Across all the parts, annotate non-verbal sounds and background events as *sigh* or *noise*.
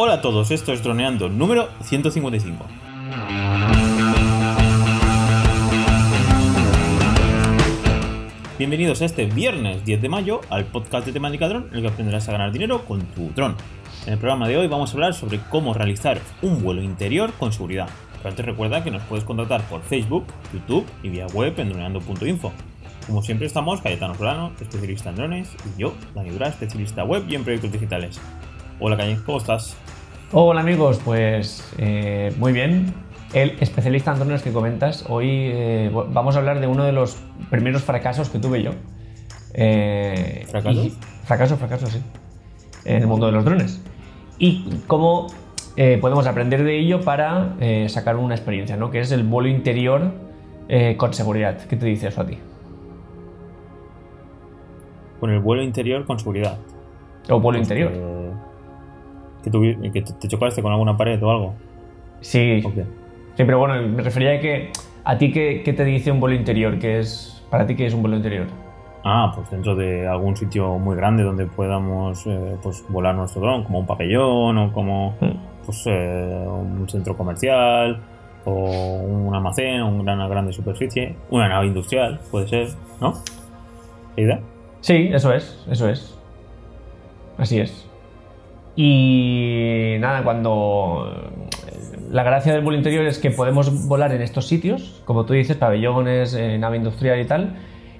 Hola a todos, esto es Droneando número 155. Bienvenidos a este viernes 10 de mayo al podcast de temática dron, en el que aprenderás a ganar dinero con tu dron. En el programa de hoy vamos a hablar sobre cómo realizar un vuelo interior con seguridad. Pero antes recuerda que nos puedes contactar por Facebook, YouTube y vía web en droneando.info. Como siempre estamos Cayetano Solano, especialista en drones, y yo, Dani Dura, especialista web y en proyectos digitales. Hola Calle, ¿cómo estás? Hola amigos, pues eh, muy bien. El especialista en drones que comentas, hoy eh, vamos a hablar de uno de los primeros fracasos que tuve yo. Eh, ¿Fracaso? Fracaso, fracaso, sí. En el mundo de los drones. Y cómo eh, podemos aprender de ello para sacar una experiencia, ¿no? Que es el vuelo interior con seguridad. ¿Qué te dice eso a ti? Con el vuelo interior con seguridad. O vuelo pues interior. Que, te chocaste con alguna pared o algo. Sí. Sí, pero bueno, me refería a que a ti qué, te dice un vuelo interior, que es para ti qué es un vuelo interior. Ah, pues dentro de algún sitio muy grande donde podamos eh, pues volar nuestro dron, como un pabellón o como hmm. pues, eh, un centro comercial o un almacén o una grande superficie, una nave industrial, puede ser, ¿no? idea? Sí, eso es, eso es. Así es. Y nada, cuando la gracia del vuelo interior es que podemos volar en estos sitios, como tú dices, pabellones, eh, nave industrial y tal,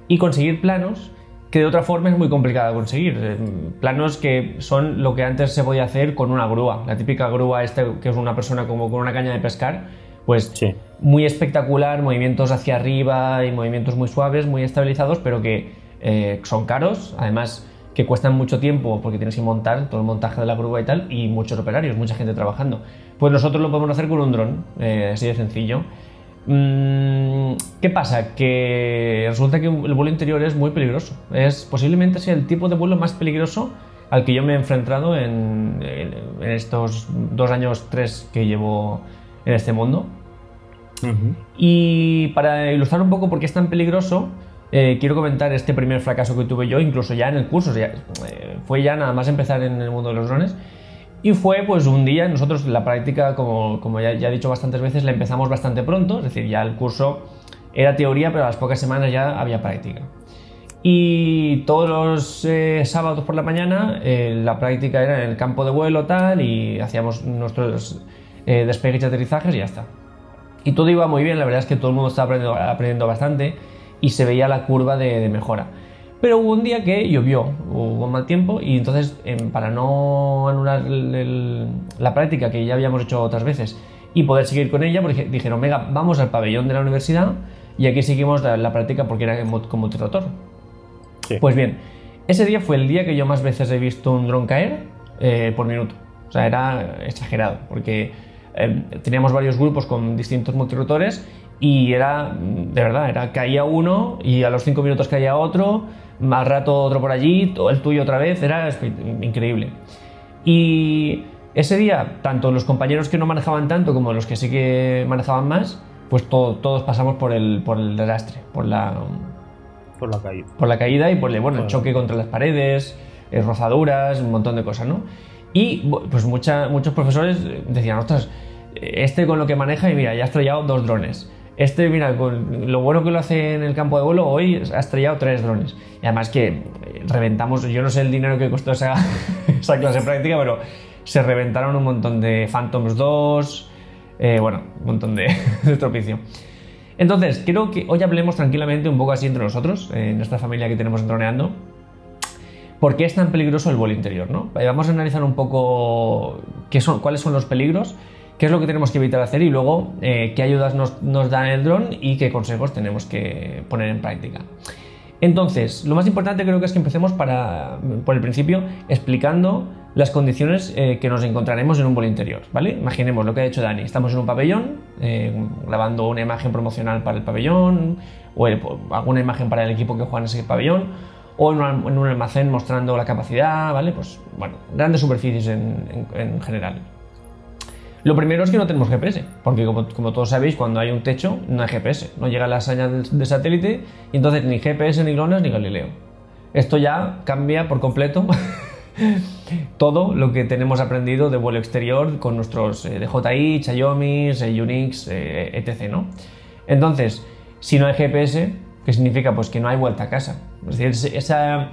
y conseguir planos que de otra forma es muy complicado conseguir. Eh, planos que son lo que antes se podía hacer con una grúa. La típica grúa este, que es una persona como con una caña de pescar, pues muy espectacular, movimientos hacia arriba y movimientos muy suaves, muy estabilizados, pero que eh, son caros. Además, que cuestan mucho tiempo porque tienes que montar todo el montaje de la grúa y tal, y muchos operarios, mucha gente trabajando. Pues nosotros lo podemos hacer con un dron, eh, así de sencillo. Mm, ¿Qué pasa? Que resulta que el vuelo interior es muy peligroso. Es posiblemente sea el tipo de vuelo más peligroso al que yo me he enfrentado en, estos dos años, tres que llevo en este mundo. Y para ilustrar un poco por qué es tan peligroso, eh, quiero comentar este primer fracaso que tuve yo, incluso ya en el curso, eh, fue ya nada más empezar en el mundo de los drones. Y fue pues un día, nosotros la práctica, como, ya, he dicho bastantes veces, la empezamos bastante pronto, es decir, ya el curso era teoría, pero a las pocas semanas ya había práctica. Y todos los eh, sábados por la mañana la práctica era en el campo de vuelo tal y hacíamos nuestros despegues y aterrizajes y ya está. Y todo iba muy bien, la verdad es que todo el mundo estaba aprendiendo bastante y se veía la curva de, mejora. Pero hubo un día que llovió, hubo mal tiempo y entonces em, para no anular la práctica que ya habíamos hecho otras veces y poder seguir con ella, porque dijeron, venga, vamos al pabellón de la universidad y aquí seguimos la, práctica porque era con multirotor. Pues bien, ese día fue el día que yo más veces he visto un dron caer eh, por minuto. O sea, era exagerado, porque em, teníamos varios grupos con distintos multirotores y era, de verdad, era caía uno y a los cinco minutos caía otro, más rato otro por allí, el tuyo otra vez, era increíble. Y ese día, tanto los compañeros que no manejaban tanto como los que sí que manejaban más, pues todos pasamos por el, por el desastre, por la, por la caída. Por la caída y por el, bueno, choque contra las paredes, eh, rozaduras, un montón de cosas, ¿no? Y pues muchos profesores decían, ostras, este con lo que maneja y mira, ya ha estrellado dos drones este, mira, con lo bueno que lo hace en el campo de vuelo, hoy ha estrellado tres drones. Y además que eh, reventamos, yo no sé el dinero que costó esa, *laughs* esa clase práctica, pero se reventaron un montón de Phantoms 2, eh, bueno, un montón de, *laughs* estropicio. Entonces, quiero que hoy hablemos tranquilamente un poco así entre nosotros, en esta familia que tenemos droneando, por qué es tan peligroso el vuelo interior, ¿no? Vamos a analizar un poco qué son, cuáles son los peligros qué es lo que tenemos que evitar hacer y luego eh, qué ayudas nos, nos dan el dron y qué consejos tenemos que poner en práctica. Entonces, lo más importante creo que es que empecemos para, por el principio explicando las condiciones eh, que nos encontraremos en un vuelo interior, ¿vale? Imaginemos lo que ha hecho Dani, estamos en un pabellón, eh, grabando una imagen promocional para el pabellón, o alguna imagen para el equipo que juega en ese pabellón, o en, un almacén mostrando la capacidad, ¿vale? Pues bueno, grandes superficies en general. Lo primero es que no tenemos GPS, porque como, todos sabéis, cuando hay un techo no hay GPS, no llega la señal de satélite y entonces ni GPS, ni GLONASS, ni Galileo. Esto ya cambia por completo *laughs* todo lo que tenemos aprendido de vuelo exterior con nuestros eh, DJI, Xiaomi, eh, Unix, eh, etc. ¿no? Entonces, si no hay GPS, ¿qué significa? Pues que no hay vuelta a casa. Es decir, esa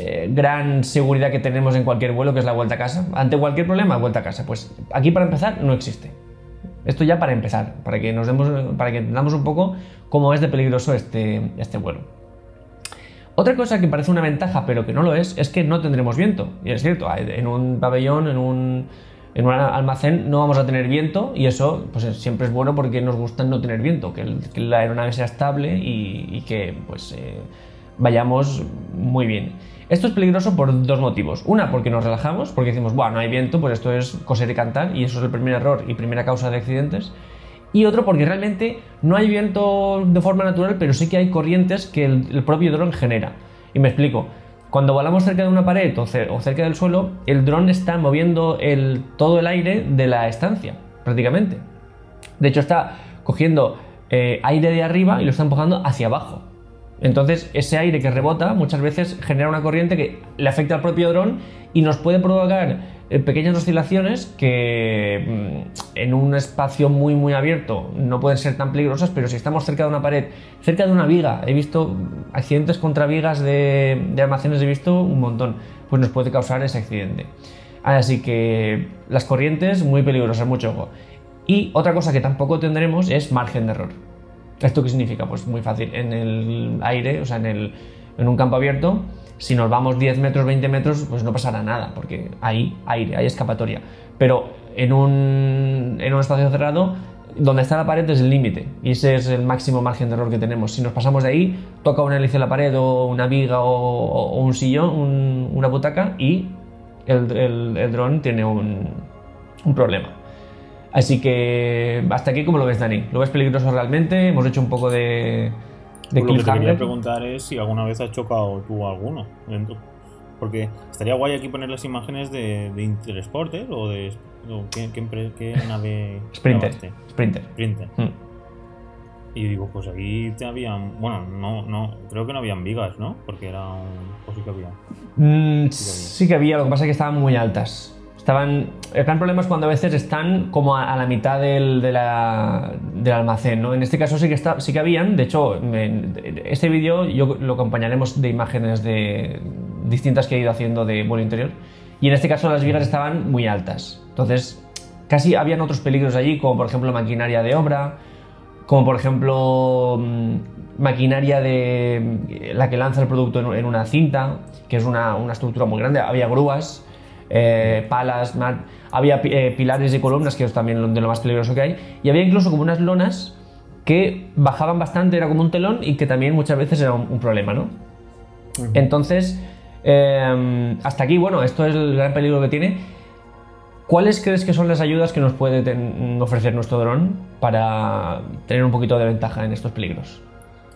eh, gran seguridad que tenemos en cualquier vuelo, que es la vuelta a casa. Ante cualquier problema, vuelta a casa. Pues aquí para empezar no existe. Esto ya para empezar, para que nos demos, para que entendamos un poco cómo es de peligroso este, este vuelo. Otra cosa que parece una ventaja, pero que no lo es, es que no tendremos viento. Y es cierto, en un pabellón, en un, en un almacén, no vamos a tener viento y eso pues, siempre es bueno porque nos gusta no tener viento, que, la aeronave sea estable y, y que pues, eh, vayamos muy bien. Esto es peligroso por dos motivos. Una, porque nos relajamos, porque decimos, bueno, no hay viento, pues esto es coser y cantar, y eso es el primer error y primera causa de accidentes. Y otro, porque realmente no hay viento de forma natural, pero sí que hay corrientes que el, propio dron genera. Y me explico. Cuando volamos cerca de una pared o, cer- o cerca del suelo, el dron está moviendo todo el aire de la estancia, prácticamente. De hecho, está cogiendo eh, aire de arriba y lo está empujando hacia abajo. Entonces, ese aire que rebota muchas veces genera una corriente que le afecta al propio dron y nos puede provocar eh, pequeñas oscilaciones que mm, en un espacio muy muy abierto no pueden ser tan peligrosas, pero si estamos cerca de una pared, cerca de una viga, he visto accidentes contra vigas de, de almacenes, he visto un montón, pues nos puede causar ese accidente. Así que las corrientes muy peligrosas, mucho ojo. Y otra cosa que tampoco tendremos es margen de error. ¿Esto qué significa? Pues muy fácil. En el aire, o sea, en, el, en un campo abierto, si nos vamos 10 metros, 20 metros, pues no pasará nada, porque hay aire, hay escapatoria. Pero en un, en un espacio cerrado, donde está la pared es el límite, y ese es el máximo margen de error que tenemos. Si nos pasamos de ahí, toca una hélice en la pared, o una viga, o, o un sillón, un- una butaca, y el, el, el dron tiene un, un problema. Así que hasta aquí, ¿cómo lo ves, Dani? ¿Lo ves peligroso realmente? Hemos hecho un poco de, de lo que te quería preguntar es si alguna vez has chocado tú alguno dentro. Porque estaría guay aquí poner las imágenes de, de Intersporter o de. o ¿qué, qué qué *laughs* nave? Sprinter. grabaste? Sprinter. Sprinter. Mm. Y digo, pues aquí te habían. Bueno, no, no. Creo que no habían vigas, ¿no? Porque era un. Pues sí que había. Mm, sí que había, lo que pasa es que estaban muy altas. Estaban. El gran problema es cuando a veces están como a, la mitad del, del almacén, ¿no? En este caso sí que, está, sí que habían. De hecho, este vídeo yo lo acompañaremos de imágenes de distintas que he ido haciendo de vuelo interior. Y en este caso las vigas estaban muy altas. Entonces, casi habían otros peligros allí, como por ejemplo maquinaria de obra, como por ejemplo mm, maquinaria de la que lanza el producto en, en una cinta, que es una, una estructura muy grande. Había grúas, eh, palas, había eh, pilares y columnas, que es también de lo más peligroso que hay, y había incluso como unas lonas que bajaban bastante, era como un telón y que también muchas veces era un, un problema, ¿no? Entonces, eh, hasta aquí, bueno, esto es el gran peligro que tiene. ¿Cuáles crees que son las ayudas que nos puede ofrecer nuestro dron para tener un poquito de ventaja en estos peligros?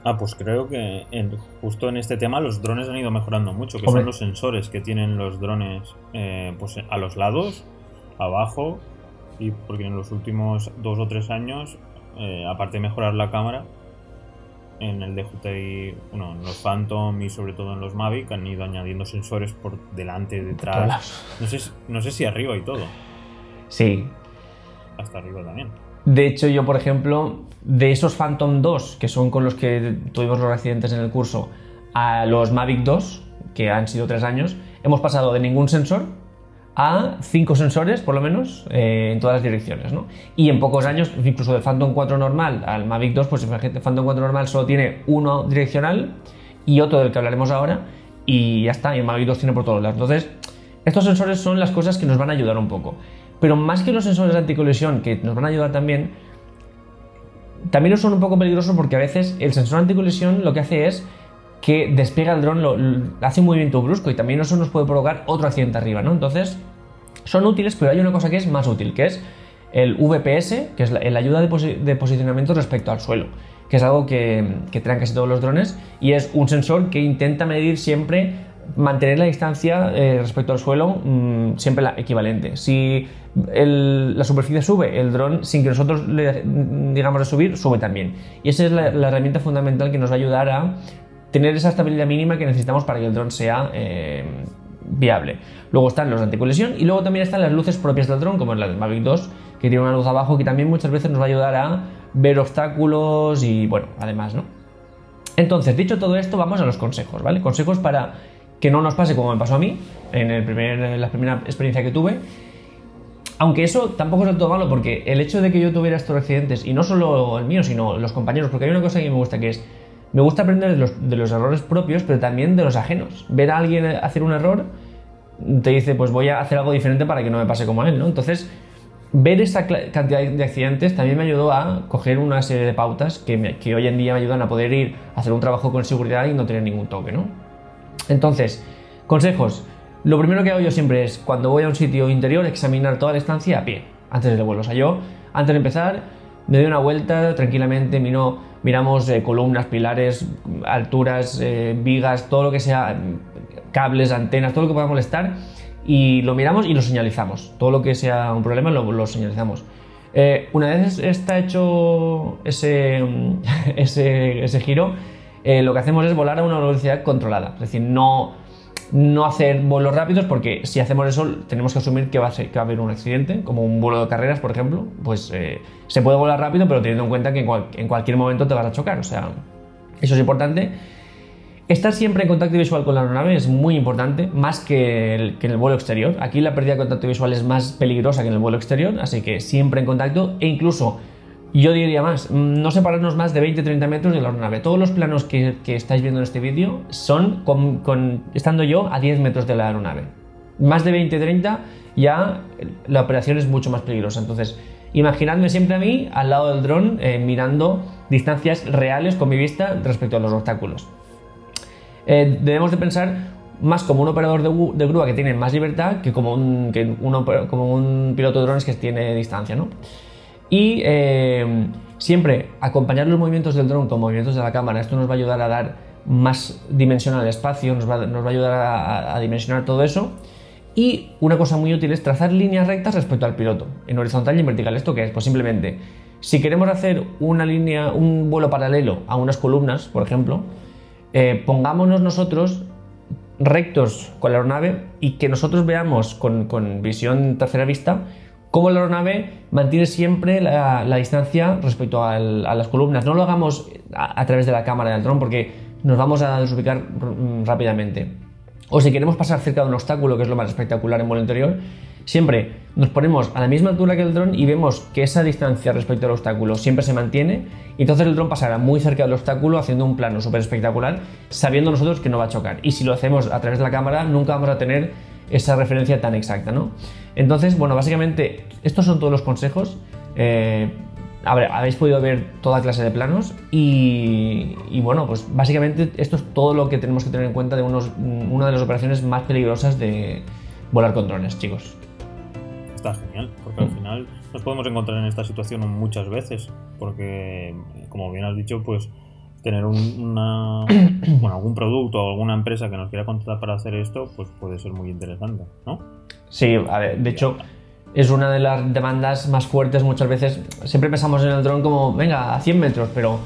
Ah, pues creo que en- justo en este tema los drones han ido mejorando mucho, que Hombre. son los sensores que tienen los drones eh, pues a los lados, abajo, y porque en los últimos dos o tres años, eh, aparte de mejorar la cámara, en el DJI, bueno, en los Phantom y sobre todo en los Mavic han ido añadiendo sensores por delante, detrás, no sé, no sé si arriba y todo, Sí. hasta arriba también. De hecho, yo, por ejemplo, de esos Phantom 2, que son con los que tuvimos los accidentes en el curso, a los Mavic 2, que han sido tres años, hemos pasado de ningún sensor a cinco sensores, por lo menos, eh, en todas las direcciones, ¿no? Y en pocos años, incluso del Phantom 4 normal al Mavic 2, pues el Phantom 4 normal solo tiene uno direccional y otro del que hablaremos ahora, y ya está, y el Mavic 2 tiene por todos lados. Entonces, estos sensores son las cosas que nos van a ayudar un poco. Pero más que los sensores de anticolisión, que nos van a ayudar también, también son un poco peligrosos porque a veces el sensor anticolisión lo que hace es que despega el dron, hace un movimiento brusco y también eso nos puede provocar otro accidente arriba, ¿no? Entonces, son útiles, pero hay una cosa que es más útil, que es el VPS, que es la, ayuda de posicionamiento respecto al suelo, que es algo que, que traen casi todos los drones y es un sensor que intenta medir siempre, mantener la distancia eh, respecto al suelo mm, siempre la equivalente. Si la superficie sube, el dron, sin que nosotros le digamos de subir, sube también. Y esa es la, la herramienta fundamental que nos va a ayudar a tener esa estabilidad mínima que necesitamos para que el dron sea eh, viable. Luego están los anticolisión y luego también están las luces propias del dron, como la del Mavic 2, que tiene una luz abajo que también muchas veces nos va a ayudar a ver obstáculos y bueno, además, ¿no? Entonces, dicho todo esto, vamos a los consejos, ¿vale? Consejos para que no nos pase como me pasó a mí en, el primer, la primera experiencia que tuve. Aunque eso tampoco es del todo malo, porque el hecho de que yo tuviera estos accidentes, y no solo el mío, sino los compañeros, porque hay una cosa que me gusta que es, me gusta aprender de los, errores propios, pero también de los ajenos. Ver a alguien hacer un error te dice, pues voy a hacer algo diferente para que no me pase como a él, ¿no? Entonces, ver esa cantidad de accidentes también me ayudó a coger una serie de pautas que, que, hoy en día me ayudan a poder ir a hacer un trabajo con seguridad y no tener ningún toque, ¿no? Entonces, consejos. Lo primero que hago yo siempre es, cuando voy a un sitio interior, examinar toda la estancia a pie, antes del vuelo. O sea, yo, antes de empezar, me doy una vuelta tranquilamente, miro, miramos eh, columnas, pilares, alturas, eh, vigas, todo lo que sea, cables, antenas, todo lo que pueda molestar, y lo miramos y lo señalizamos. Todo lo que sea un problema lo, señalizamos. Eh, una vez está hecho ese, *laughs* ese, ese giro, lo que hacemos es volar a una velocidad controlada. Es decir, no no hacer vuelos rápidos porque si hacemos eso tenemos que asumir que va a, haber un accidente, como un vuelo de carreras, por ejemplo, pues eh, se puede volar rápido, pero teniendo en cuenta que en, cualquier momento te vas a chocar, o sea, eso es importante. Estar siempre en contacto visual con la aeronave es muy importante, más que en el vuelo exterior. Aquí la pérdida de contacto visual es más peligrosa que en el vuelo exterior, así que siempre en contacto e incluso yo diría más, no separarnos más de 20-30 metros de la aeronave. Todos los planos que, estáis viendo en este vídeo son con, estando yo a 10 metros de la aeronave. Más de 20-30 ya la operación es mucho más peligrosa. Entonces, imaginadme siempre a mí al lado del dron eh, mirando distancias reales con mi vista respecto a los obstáculos. Eh, debemos de pensar más como un operador de, grúa que tiene más libertad que como un, como un piloto de drones que tiene distancia, ¿no? Y eh, siempre acompañar los movimientos del dron con movimientos de la cámara. Esto nos va a ayudar a dar más dimensión al espacio, nos va, a ayudar a, dimensionar todo eso. Y una cosa muy útil es trazar líneas rectas respecto al piloto, en horizontal y en vertical. ¿Esto qué es? Pues simplemente, si queremos hacer una línea, un vuelo paralelo a unas columnas, por ejemplo, eh, pongámonos nosotros rectos con la aeronave y que nosotros veamos con, con visión tercera vista cómo la aeronave mantiene siempre la, distancia respecto a las columnas. No lo hagamos a, través de la cámara del dron porque nos vamos a desubicar mm, rápidamente. O si queremos pasar cerca de un obstáculo, que es lo más espectacular en vuelo interior, siempre nos ponemos a la misma altura que el dron y vemos que esa distancia respecto al obstáculo siempre se mantiene entonces el dron pasará muy cerca del obstáculo haciendo un plano súper espectacular sabiendo nosotros que no va a chocar. Y si lo hacemos a través de la cámara nunca vamos a tener esa referencia tan exacta, ¿no? Entonces, bueno, básicamente estos son todos los consejos. Eh, habéis podido ver toda clase de planos y, bueno, pues básicamente esto es todo lo que tenemos que tener en cuenta de unos, una de las operaciones más peligrosas de volar con drones, chicos. Está genial, porque al final nos podemos encontrar en esta situación muchas veces, porque como bien has dicho, pues tener una, *clears throat* bueno, algún producto o alguna empresa que nos quiera contratar para hacer esto, pues puede ser muy interesante, ¿no? Sí, a ver, de hecho es una de las demandas más fuertes muchas veces. Siempre pensamos en el dron como, venga, a 100 metros, pero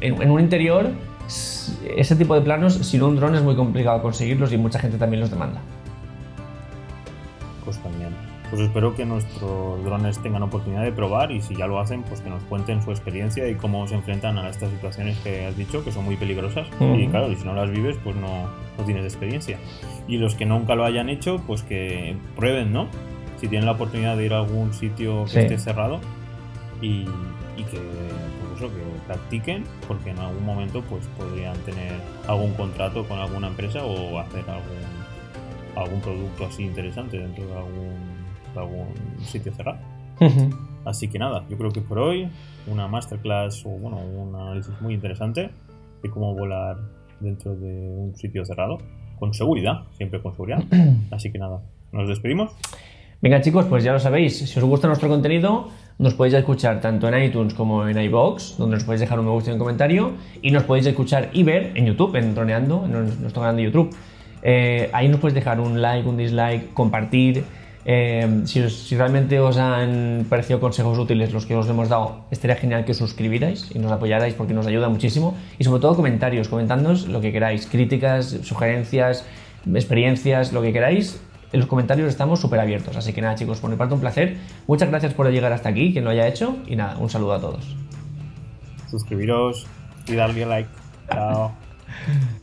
en, un interior, ese tipo de planos, sin un dron es muy complicado conseguirlos y mucha gente también los demanda. Pues también. Pues espero que nuestros drones tengan oportunidad de probar y si ya lo hacen, pues que nos cuenten su experiencia y cómo se enfrentan a estas situaciones que has dicho, que son muy peligrosas. Y claro, y si no las vives, pues no, no tienes experiencia. Y los que nunca lo hayan hecho, pues que prueben, ¿no? Si tienen la oportunidad de ir a algún sitio que esté cerrado y, que, pues eso, que practiquen, porque en algún momento pues podrían tener algún contrato con alguna empresa o hacer algún, algún producto así interesante dentro de algún, algún sitio cerrado. Así que nada, yo creo que por hoy una masterclass o bueno, un análisis muy interesante de cómo volar dentro de un sitio cerrado con seguridad, siempre con seguridad. *clears throat* Así que nada, nos despedimos. Venga chicos, pues ya lo sabéis, si os gusta nuestro contenido, nos podéis escuchar tanto en iTunes como en iBox, donde nos podéis dejar un me gusta y un comentario, y nos podéis escuchar y ver en YouTube, en Droneando, en nuestro canal de YouTube. Eh, ahí nos podéis dejar un like, un dislike, compartir. Eh, si, si, realmente os han parecido consejos útiles los que os hemos dado, estaría genial que os suscribierais y nos apoyarais porque nos ayuda muchísimo. Y sobre todo comentarios, comentándonos lo que queráis, críticas, sugerencias, experiencias, lo que queráis. En los comentarios estamos súper abiertos. Así que nada, chicos, por mi parte un placer. Muchas gracias por llegar hasta aquí, quien lo haya hecho. Y nada, un saludo a todos. Suscribiros y darle like. Chao. *laughs*